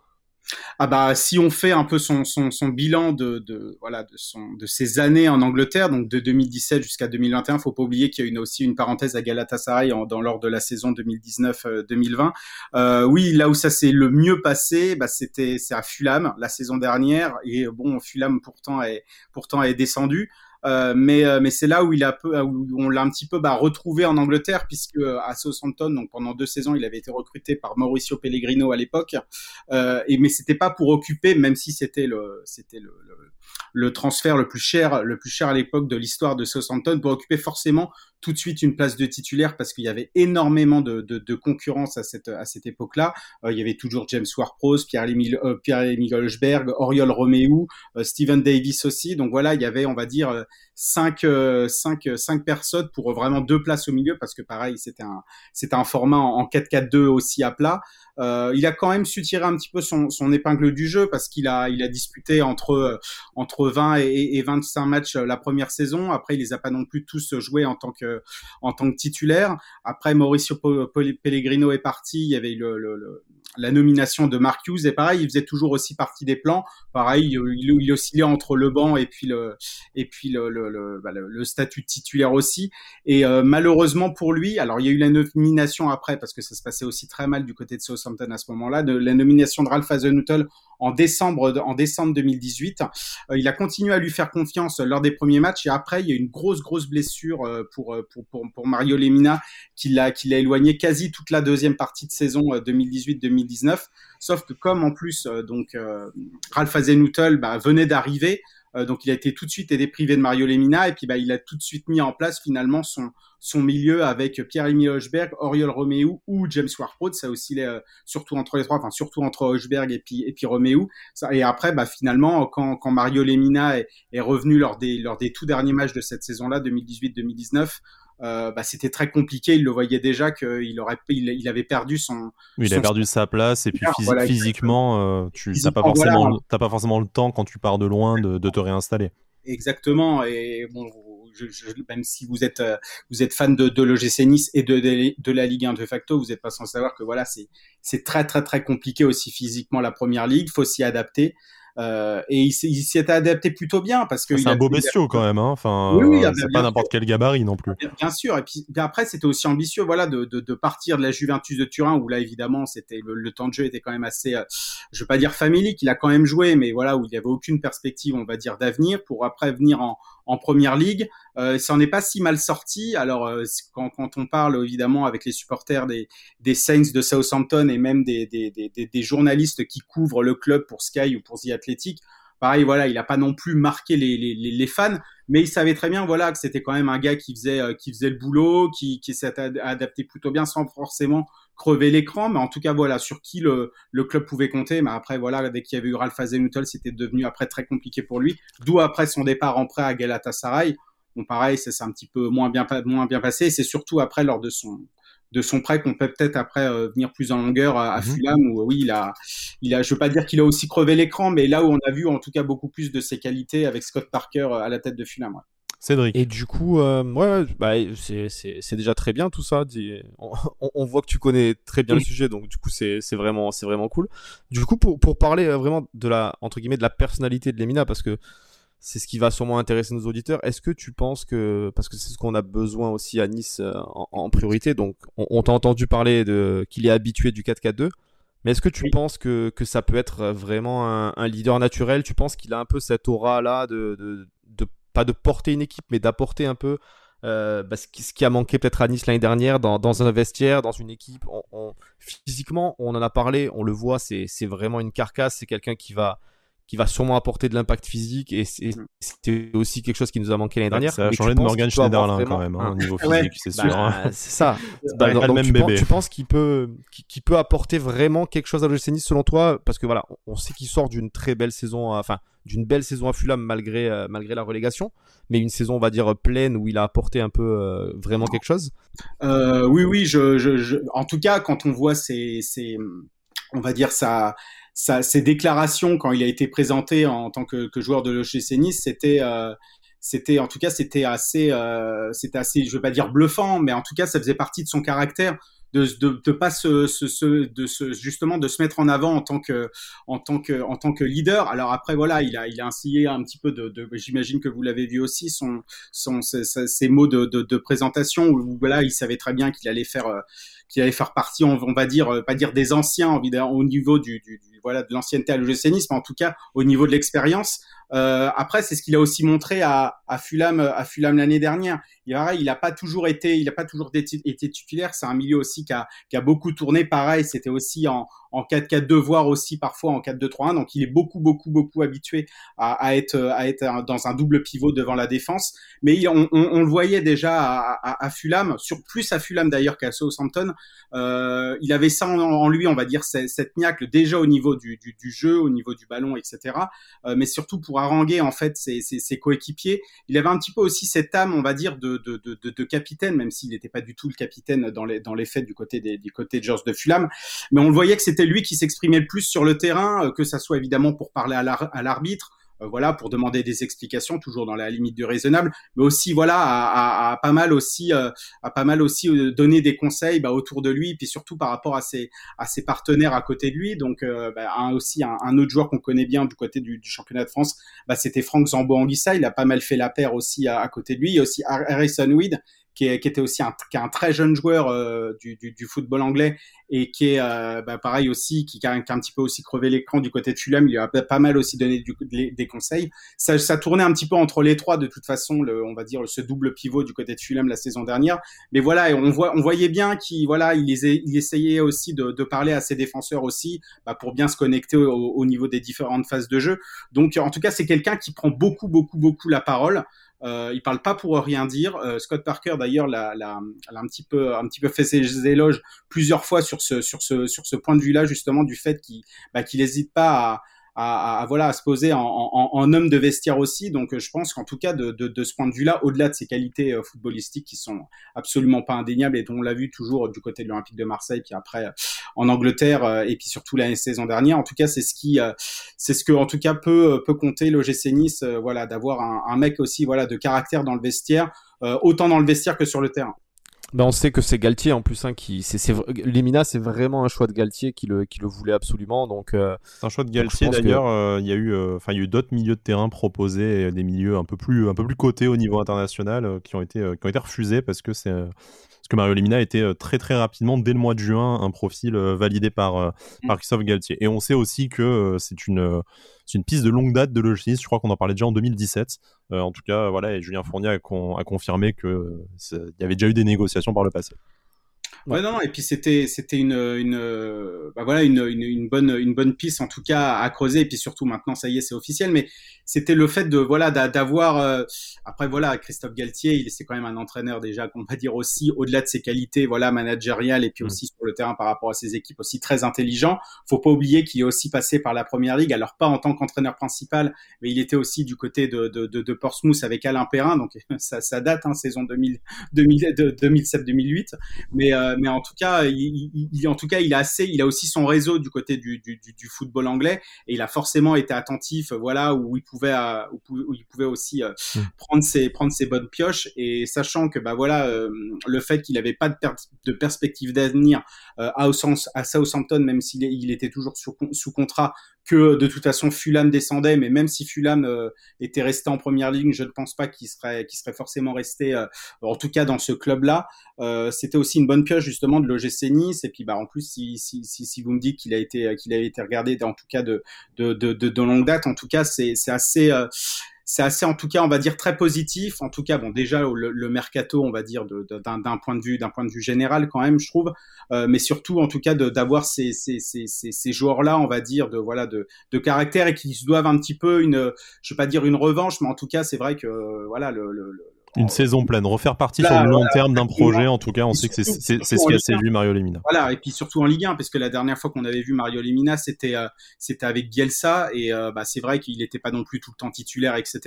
Ah bah si on fait un peu son, son, bilan de, de, voilà de son de ses années en Angleterre donc de 2017 jusqu'à 2021 faut pas oublier qu'il y a une, aussi une parenthèse à Galatasaray dans lors de la saison 2019-2020 euh, oui là où ça s'est le mieux passé bah c'était c'est à Fulham la saison dernière et bon Fulham pourtant est pourtant est descendu. euh, mais euh, mais c'est là où il a peu, où on l'a un petit peu bah, retrouvé en Angleterre puisque euh, à Southampton donc pendant deux saisons il avait été recruté par Mauricio Pellegrino à l'époque. Et mais c'était pas pour occuper même si c'était le c'était le, le, le, transfert le plus cher le plus cher à l'époque de l'histoire de Southampton pour occuper forcément tout de suite une place de titulaire parce qu'il y avait énormément de, de, de concurrence à cette, à cette époque-là. Euh, il y avait toujours James Ward-Prowse, Pierre-Emile euh, Pierre Oriol Roméo, euh, Steven Davis aussi. Donc voilà, il y avait, on va dire, cinq, cinq, cinq personnes pour vraiment deux places au milieu parce que pareil, c'était un, c'était un format en 4-4-2 aussi à plat. Euh, il a quand même su tirer un petit peu son, son épingle du jeu parce qu'il a, il a disputé entre, entre 20 et, et 25 matchs la première saison. Après, il les a pas non plus tous joués en tant que en tant que titulaire. Après, Mauricio Pellegrino est parti, il y avait le, le, la nomination de Mark Hughes et pareil, il faisait toujours aussi partie des plans. Pareil, il, il oscillait entre le banc et puis le et puis le le, bah, le, statut titulaire aussi. Et euh, malheureusement pour lui, alors il y a eu la nomination après parce que ça se passait aussi très mal du côté de Southampton à ce moment-là, de la nomination de Ralph Hasenhüttl en décembre en décembre 2018. Euh, il a continué à lui faire confiance lors des premiers matchs et après il y a une grosse grosse blessure euh, pour Mario Lemina qui l'a éloigné quasi toute la deuxième partie de saison 2018-2019 Sauf que comme en plus, euh, donc euh, Ralph Hasenhuttl bah, venait d'arriver, euh, donc il a été tout de suite aidé privé de Mario Lemina et puis bah, il a tout de suite mis en place finalement son, son milieu avec Pierre-Emile Hochberg, Oriol Roméo ou James Ward-Prowse. Ça oscillait euh, surtout entre les trois, enfin surtout entre Hochberg et puis, et puis Roméo. et après, bah, finalement, quand, quand Mario Lemina est, est, revenu lors des, lors des tout derniers matchs de cette saison-là, 2018-2019, euh, bah, c'était très compliqué. Il le voyait déjà qu'il aurait, il, avait perdu son. il a perdu sa place et puis physiquement, euh, tu n'as pas forcément, pas forcément le temps quand tu pars de loin de, te réinstaller. Exactement. Et bon, même si vous êtes euh, vous êtes fan de, de l'OGC Nice et de, de, la Ligue 1 de facto, vous n'êtes pas sans savoir que voilà, c'est c'est très très très compliqué aussi physiquement la première ligue. Faut s'y adapter. Euh, et il, s'y était adapté plutôt bien parce que c'est un beau bestiau quand même. Hein. Enfin, oui, oui, c'est pas n'importe quel gabarit non plus. Bien, sûr. Et puis après, c'était aussi ambitieux, voilà, de, de, de, partir de la Juventus de Turin où là, évidemment, c'était le, temps de jeu était quand même assez, euh, je veux pas dire familique, il a quand même joué, mais voilà, où il y avait aucune perspective, on va dire, d'avenir pour après venir en, en première ligue. Euh, ça en est pas si mal sorti. Alors euh, quand, quand, on parle évidemment avec les supporters des, des Saints de Southampton et même des, des, des, journalistes qui couvrent le club pour Sky ou pour The Athletic, pareil voilà, il a pas non plus marqué les, les, les, fans, mais il savait très bien voilà que c'était quand même un gars qui faisait euh, qui faisait le boulot, qui, qui s'est adapté plutôt bien sans forcément crever l'écran, mais en tout cas voilà sur qui le, le club pouvait compter. Mais après voilà dès qu'il y avait eu Ralph Hasenhuttl, c'était devenu après très compliqué pour lui. D'où après son départ en prêt à Galatasaray. Bon pareil, c'est un petit peu moins bien moins bien passé. C'est surtout après lors de son de son prêt qu'on peut peut-être après euh, venir plus en longueur à, mhm. Fulham où oui il a il a je veux pas dire qu'il a aussi crevé l'écran mais là où on a vu en tout cas beaucoup plus de ses qualités avec Scott Parker euh, à la tête de Fulham. Cédric. Et du coup, euh, ouais, bah, c'est déjà très bien tout ça. On, on, voit que tu connais très bien le sujet, donc du coup, c'est vraiment, vraiment cool. Du coup, pour, pour parler euh, vraiment de la, entre guillemets, de la personnalité de Lemina, parce que c'est ce qui va sûrement intéresser nos auditeurs, est-ce que tu penses que, parce que c'est ce qu'on a besoin aussi à Nice euh, en, priorité, donc on, t'a entendu parler de qu'il est habitué du 4-4-2, mais est-ce que tu penses que, que ça peut être vraiment un, un leader naturel? Tu penses qu'il a un peu cette aura-là de pas de porter une équipe, mais d'apporter un peu euh, bah, ce, qui, a manqué peut-être à Nice l'année dernière dans, un vestiaire, dans une équipe. Physiquement, on en a parlé, on le voit, c'est vraiment une carcasse, c'est quelqu'un qui va, qui va sûrement apporter de l'impact physique et mm. c'était aussi quelque chose qui nous a manqué l'année dernière. Ça a changé de Morgan Schneiderlin quand même, hein, au niveau physique, c'est sûr. Bah, hein. C'est ça. Bah, donc, tu, Penses, tu, penses qu'il peut, qu'il peut apporter vraiment quelque chose à l'OGC Nice selon toi? Parce que voilà, on sait qu'il sort d'une très belle saison, enfin d'une belle saison à Fulham malgré, euh, malgré la relégation, mais une saison on va dire pleine où il a apporté un peu euh, vraiment quelque chose. Euh, oui, oui, je, je, en tout cas quand on voit ces, ces on va dire ça ses déclarations quand il a été présenté en tant que, joueur de l'OGC Nice, c'était euh, c'était en tout cas c'était assez euh, c'était assez je vais pas dire bluffant mais en tout cas ça faisait partie de son caractère de pas se, justement de se mettre en avant en tant que leader. Alors après voilà il a il a ainsi un petit peu de, j'imagine que vous l'avez vu aussi ses, mots de, présentation où voilà il savait très bien qu'il allait faire euh, qu'il allait faire partie on, va dire pas dire des anciens au niveau de l'ancienneté à mais en tout cas au niveau de l'expérience euh, après, c'est ce qu'il a aussi montré à, à Fulham, à Fulham l'année dernière. Il, il a pas toujours été, il a pas toujours été, été titulaire. C'est un milieu aussi qui a, qui a beaucoup tourné. Pareil, c'était aussi en, en 4-4-2, voire aussi parfois en 4-2-3-1. Donc, il est beaucoup, beaucoup, beaucoup habitué à, à, être, à être dans un double pivot devant la défense. Mais on, on, on le voyait déjà à, à, à, Fulham, sur plus à Fulham d'ailleurs qu'à Southampton. Euh, il avait ça en, lui, on va dire, cette, cette niaque déjà au niveau du, du, du, jeu, au niveau du ballon, etc. Euh, mais surtout pour haranguer en fait ses, ses, ses, coéquipiers. Il avait un petit peu aussi cette âme, on va dire, de, de, de, de capitaine, même s'il n'était pas du tout le capitaine dans les, dans les faits du côté des, du côté de George de Fulham. Mais on le voyait que c'était lui qui s'exprimait le plus sur le terrain, euh, que ça soit évidemment pour parler à l'arbitre, euh, voilà, pour demander des explications, toujours dans la limite du raisonnable, mais aussi voilà à, pas mal aussi à pas mal aussi euh, donner des conseils bah, autour de lui, puis surtout par rapport à ses partenaires à côté de lui. Donc bah, un, aussi un, autre joueur qu'on connaît bien du côté du, du championnat de France, bah, c'était Franck Zambo Anguissa. Il a pas mal fait la paire aussi à, à côté de lui. Il y a aussi Harrison Weed qui, est, était aussi un, qui est un très jeune joueur euh, du, du, du, football anglais et qui est euh, bah, pareil aussi, qui, qui, a, un petit peu aussi crevé l'écran du côté de Fulham. Il a pas mal aussi donné des, conseils. Ça, ça tournait un petit peu entre les trois de toute façon, le, on va dire ce double pivot du côté de Fulham la saison dernière. Mais voilà, on, voit, on voyait bien qu'il voilà, il, il essayait aussi de, de, parler à ses défenseurs aussi bah, pour bien se connecter au, au niveau des différentes phases de jeu. Donc en tout cas, c'est quelqu'un qui prend beaucoup, beaucoup, beaucoup la parole. Euh, il parle pas pour rien dire. Euh, Scott Parker d'ailleurs l'a, l'a, l'a un petit peu un petit peu fait ses éloges plusieurs fois sur ce sur ce sur ce point de vue-là justement du fait qu'il bah, qu'il n'hésite pas à à, voilà à se poser en, en, en, homme de vestiaire aussi. Donc je pense qu'en tout cas de, de, de ce point de vue-là, au-delà de ses qualités euh, footballistiques qui sont absolument pas indéniables et dont on l'a vu toujours du côté de l'Olympique de Marseille, puis après euh, en Angleterre euh, et puis surtout la saison dernière. En tout cas, c'est ce qui c'est ce que en tout cas peut peut compter l'OGC Nice, voilà, d'avoir un, un, mec aussi voilà de caractère dans le vestiaire, autant dans le vestiaire que sur le terrain. Ben on sait que c'est Galtier en plus hein, qui c'est Limina c'est vraiment un choix de Galtier qui le qui le voulait absolument donc euh, c'est un choix de Galtier d'ailleurs euh, il y a eu euh, il y a eu d'autres milieux de terrain proposés des milieux un peu plus un peu plus cotés au niveau international qui ont été qui ont été refusés parce que c'est parce que Mario Lemina était euh, très très rapidement, dès le mois de juin, un profil euh, validé par, euh, mm. par Christophe Galtier. Et on sait aussi que c'est une, une piste de longue date de Logis. Je crois qu'on en parlait déjà en 2017. en tout cas, voilà, et Julien Fournier a, a confirmé qu'il y avait déjà eu des négociations par le passé. Ouais, non, et puis c'était c'était une une bah voilà une, une, une, bonne une bonne piste en tout cas à creuser et puis surtout maintenant ça y est c'est officiel mais c'était le fait de voilà d'avoir euh, après voilà Christophe Galtier il c'est quand même un entraîneur déjà qu'on va dire aussi au-delà de ses qualités voilà managériales et puis mm. aussi sur le terrain par rapport à ses équipes aussi très intelligent faut pas oublier qu'il est aussi passé par la première ligue alors pas en tant qu'entraîneur principal mais il était aussi du côté de de, de, de Portsmouth avec Alain Perrin donc ça, ça date hein, saison 2000, 2000 2007 2008 mais euh, mais en tout cas, il, il, en tout cas, il a assez, il a aussi son réseau du côté du, du, du, football anglais et il a forcément été attentif, voilà, où il pouvait, euh, où, il pouvait aussi euh, mm. prendre ses prendre ses bonnes pioches et sachant que bah voilà, euh, le fait qu'il n'avait pas de, de perspective d'avenir à, à Southampton, même s'il il était toujours sous, sous contrat, que de toute façon Fulham descendait, mais même si Fulham euh, était resté en première ligne, je ne pense pas qu'il serait, qu'il serait forcément resté, euh, en tout cas dans ce club-là. Euh, c'était aussi une bonne pioche justement de l'OGC Nice, et puis bah en plus si, si, si, vous me dites qu'il a été qu'il a été regardé en tout cas de de, de, de, longue date, en tout cas c'est assez c'est assez, en tout cas, on va dire très positif. En tout cas, bon, déjà le, mercato, on va dire d'un point de vue, d'un point de vue général quand même, je trouve. Euh, mais surtout, en tout cas, d'avoir ces, ces, ces, ces joueurs-là, on va dire, de voilà, de, de caractère et qui doivent un petit peu une, je vais pas dire une revanche, mais en tout cas, c'est vrai que voilà, le une saison pleine, refaire partie sur le long terme d'un projet, en tout cas, on sait que c'est ce qui a séduit Mario Lemina. Voilà, et puis surtout en Ligue 1, parce que la dernière fois qu'on avait vu Mario Lemina, c'était euh, c'était avec Bielsa, et euh, bah, c'est vrai qu'il n'était pas non plus tout le temps titulaire, etc.,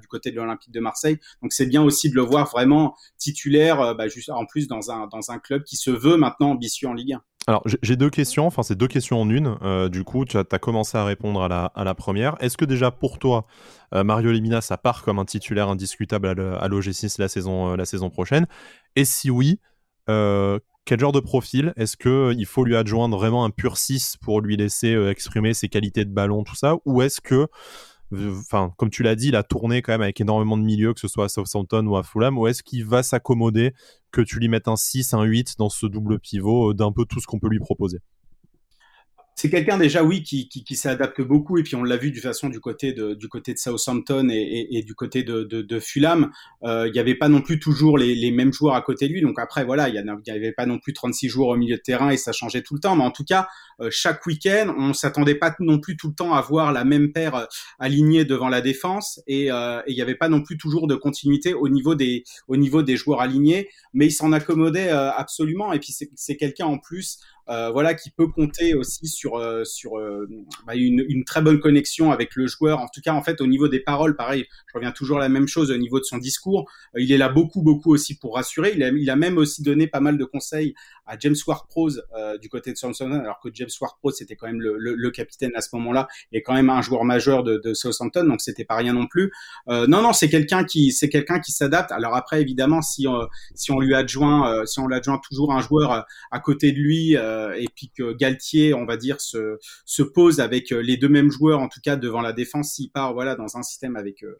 du côté de l'Olympique de Marseille. Donc c'est bien aussi de le voir vraiment titulaire, euh, bah, juste en plus dans un dans un club qui se veut maintenant ambitieux en Ligue 1. Alors, j'ai deux questions, enfin, c'est deux questions en une. Euh, du coup, tu as, commencé à répondre à la, première. Est-ce que déjà pour toi, euh, Mario Lemina, ça part comme un titulaire indiscutable à l'OG6 la saison, euh, la saison prochaine? Et si oui, quel genre de profil? Est-ce qu'il faut lui adjoindre vraiment un pur 6 pour lui laisser exprimer ses qualités de ballon, tout ça? Ou est-ce que enfin, comme tu l'as dit, il a tourné quand même avec énormément de milieux, que ce soit à Southampton ou à Fulham, ou est-ce qu'il va s'accommoder que tu lui mettes un 6, un 8 dans ce double pivot euh, d'un peu tout ce qu'on peut lui proposer? C'est quelqu'un déjà oui qui, qui, qui s'adapte beaucoup et puis on l'a vu du façon du côté de du côté de Southampton et, et, et du côté de, de, de Fulham. Euh, il n'y avait pas non plus toujours les, les, mêmes joueurs à côté de lui. Donc après voilà il n'y avait pas non plus 36 joueurs au milieu de terrain et ça changeait tout le temps. Mais en tout cas euh, chaque week-end on s'attendait pas non plus tout le temps à voir la même paire euh, alignée devant la défense. Et euh, il n'y avait pas non plus toujours de continuité au niveau des au niveau des joueurs alignés. Mais il s'en accommodait absolument. Et puis c'est quelqu'un en plus euh, voilà, qui peut compter aussi sur euh, sur euh, bah, une, une, très bonne connexion avec le joueur. En tout cas, en fait, au niveau des paroles, pareil, je reviens toujours à la même chose au niveau de son discours. il est là beaucoup, beaucoup aussi pour rassurer. Il a, il a même aussi donné pas mal de conseils à James Ward-Prowse du côté de Southampton, alors que James Ward-Prowse c'était quand même le, le, le, capitaine à ce moment-là et quand même un joueur majeur de, de Southampton, donc c'était pas rien non plus. non, non, c'est quelqu'un qui c'est quelqu'un qui s'adapte. Alors après, évidemment, si si on lui adjoint si on lui adjoint toujours un joueur à côté de lui euh, et puis que Galtier, on va dire, se, se pose avec euh, les deux mêmes joueurs, en tout cas devant la défense, s'il part voilà dans un système avec euh,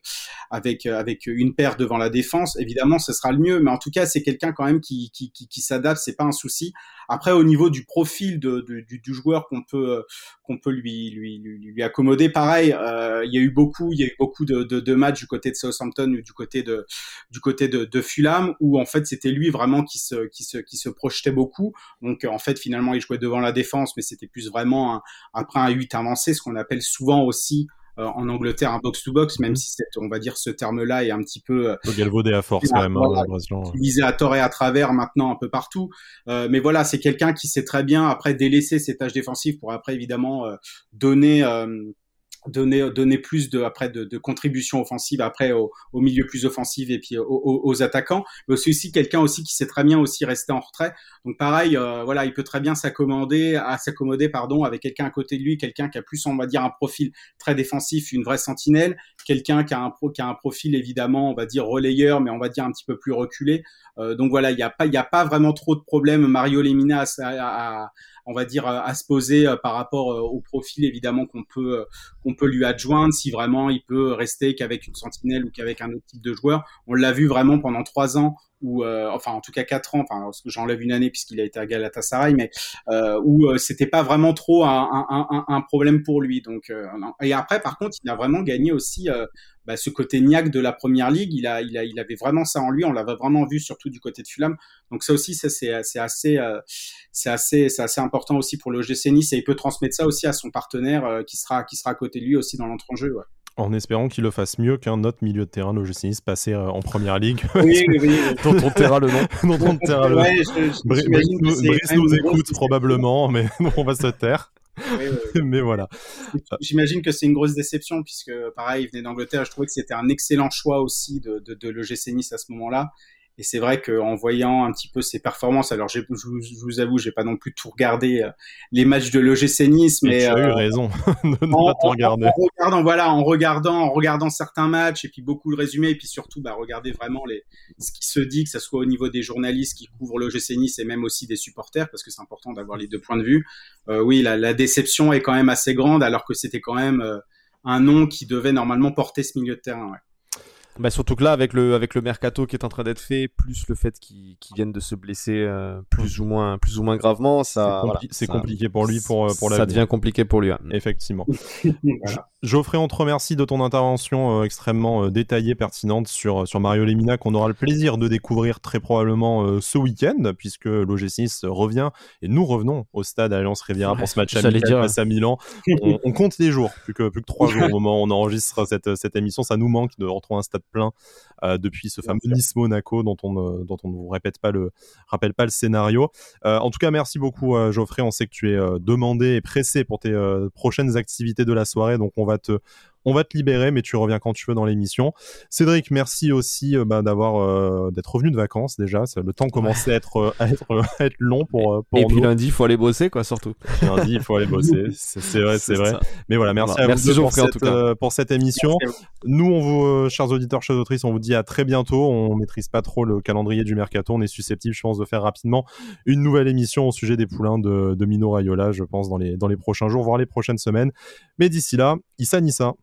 avec une paire devant la défense, évidemment, ce sera le mieux. Mais en tout cas, c'est quelqu'un quand même qui qui, s'adapte, c'est pas un souci. Après, au niveau du profil du, joueur qu'on peut peut lui, lui lui accommoder, pareil, euh, il y a eu beaucoup, il y a eu beaucoup de, matchs du côté de Southampton ou du côté de du côté de Fulham où en fait c'était lui vraiment qui se qui se qui se projetait beaucoup. Donc en fait finalement il jouait devant la défense, mais c'était plus vraiment un, après un 8 avancé, ce qu'on appelle souvent aussi euh, en Angleterre un box-to-box, même mhm. si on va dire ce terme-là est un petit peu... Euh, galvaudé à force quand même, hein, utilisé à tort et à travers maintenant un peu partout. Euh, mais voilà, c'est quelqu'un qui sait très bien après délaisser ses tâches défensives pour après évidemment donner donner donner plus de après de, de contribution offensive après au, au, milieu plus offensif et puis aux, aux attaquants. Mais c'est aussi quelqu'un aussi qui sait très bien aussi rester en retrait. Donc pareil euh, voilà il peut très bien s'accommoder à s'accommoder pardon avec quelqu'un à côté de lui quelqu'un qui a plus on va dire un profil très défensif une vraie sentinelle quelqu'un qui a un pro qui a un profil évidemment on va dire relayeur mais on va dire un petit peu plus reculé. Euh, donc voilà il n'y a pas il y a pas vraiment trop de problèmes. Mario Lemina on va dire, à se poser euh, par rapport euh, au profil évidemment qu'on peut euh, qu'on peut lui adjoindre si vraiment il peut rester qu'avec une sentinelle ou qu'avec un autre type de joueur. On l'a vu vraiment pendant trois ans ou enfin en tout cas quatre ans, enfin j'enlève une année puisqu'il a été à Galatasaray, mais euh, où c'était pas vraiment trop un, un, un, problème pour lui. Donc et après par contre il a vraiment gagné aussi bah, ce côté niaque de la première ligue, il, a, il, a, il avait vraiment ça en lui. On l'avait vraiment vu, surtout du côté de Fulham. Donc ça aussi, ça c'est assez, euh, c'est assez, c'est assez important aussi pour le GC Nice et il peut transmettre ça aussi à son partenaire euh, qui sera, qui sera à côté de lui aussi dans l'entre-jeu. Ouais. En espérant qu'il le fasse mieux qu'un autre milieu de terrain, le GC Nice, passé euh, en première ligue. Oui, oui, oui. dont on taira le nom. dont on taira le Brice nous écoute probablement, mais on va se taire. Mais voilà. J'imagine que c'est une grosse déception puisque, pareil, il venait d'Angleterre. Je trouvais que c'était un excellent choix aussi de, de, de Nice à ce moment-là. Et c'est vrai qu'en voyant un petit peu ses performances, alors je, je, vous avoue, j'ai pas non plus tout regardé euh, les matchs de l'OGC Nice, mais, tu as eu euh, raison de ne pas tout regarder. En, regardant, voilà, en regardant, en regardant certains matchs et puis beaucoup le résumé et puis surtout, bah, regarder vraiment les, ce qui se dit, que ce soit au niveau des journalistes qui couvrent l'OGC Nice et même aussi des supporters, parce que c'est important d'avoir les deux points de vue. Euh, oui, la, la, déception est quand même assez grande, alors que c'était quand même un nom qui devait normalement porter ce milieu de terrain. Ouais. Bah surtout que là, avec le, avec le mercato qui est en train d'être fait, plus le fait qu'il vienne de se blesser euh, plus, ou moins, plus ou moins gravement, ça. C'est compliqué pour lui, pour, euh, Ça devient compliqué pour lui. Effectivement. Geoffrey, on te remercie de ton intervention euh, extrêmement détaillée, pertinente sur, sur Mario Lemina, qu'on aura le plaisir de découvrir très probablement ce week-end, puisque l'OG6 revient et nous revenons au stade Alliance Riviera pour ce match amical face à Milan. On, compte les jours, plus que, plus que trois jours au moment où on enregistre cette, cette émission. Ça nous manque de retrouver un stade euh, depuis ce fameux Nice Monaco dont on ne, dont on ne vous répète pas le rappelle pas le scénario. Euh, en tout cas, merci beaucoup euh, Geoffrey. On sait que tu es demandé et pressé pour tes prochaines activités de la soirée, donc on va te on va te libérer, mais tu reviens quand tu veux dans l'émission. Cédric, merci aussi euh, bah, d'avoir euh, d'être revenu de vacances déjà. Le temps commençait à être euh, à être, à être long pour pour Et puis lundi, il faut aller bosser quoi, surtout. Lundi, il faut aller bosser. C'est vrai, c'est vrai. Mais voilà, merci à vous pour, cette, pour cette émission. Nous, on vous, chers auditeurs, chers autrices, on vous à très bientôt. On maîtrise pas trop le calendrier du mercato. On est susceptible, je pense, de faire rapidement une nouvelle émission au sujet des poulains de, de Mino Raiola, je pense, dans les dans les prochains jours, voire les prochaines semaines. Mais d'ici là, Issa Nissa.